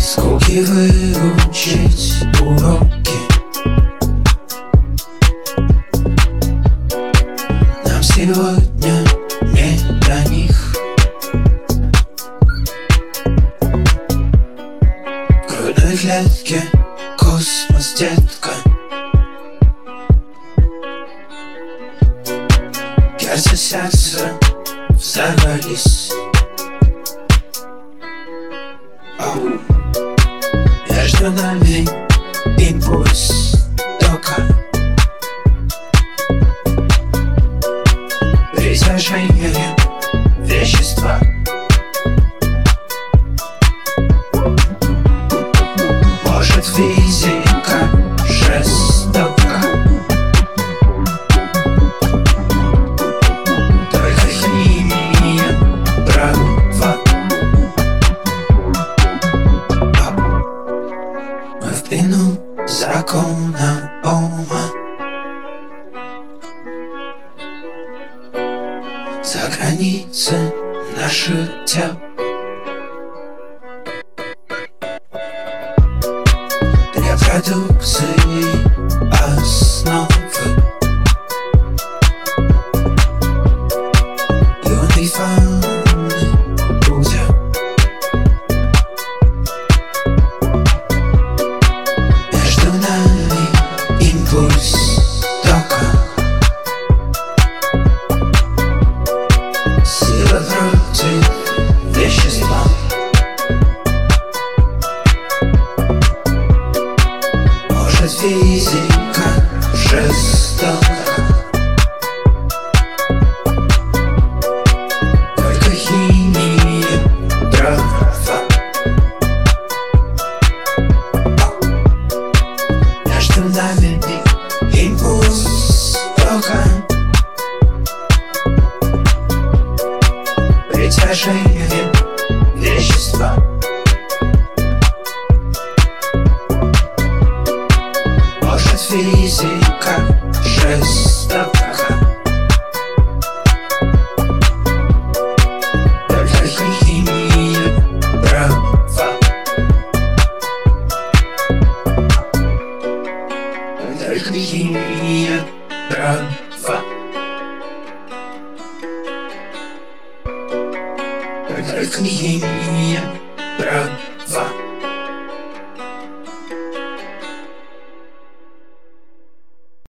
Скуки выучить уроки. Нам сегодня не до них. В грудной клетке космос, детка. Сердце, сердце взорвались. Оу. Нами импульс тока Притяжение вещества закона Ома. За границы наших тел Репродукции пульс тока Серебро цвет вещества. Может физика жестока? Нами Импульс тока Притяжение вещества Может физика жесть Линия трава. Линия трава.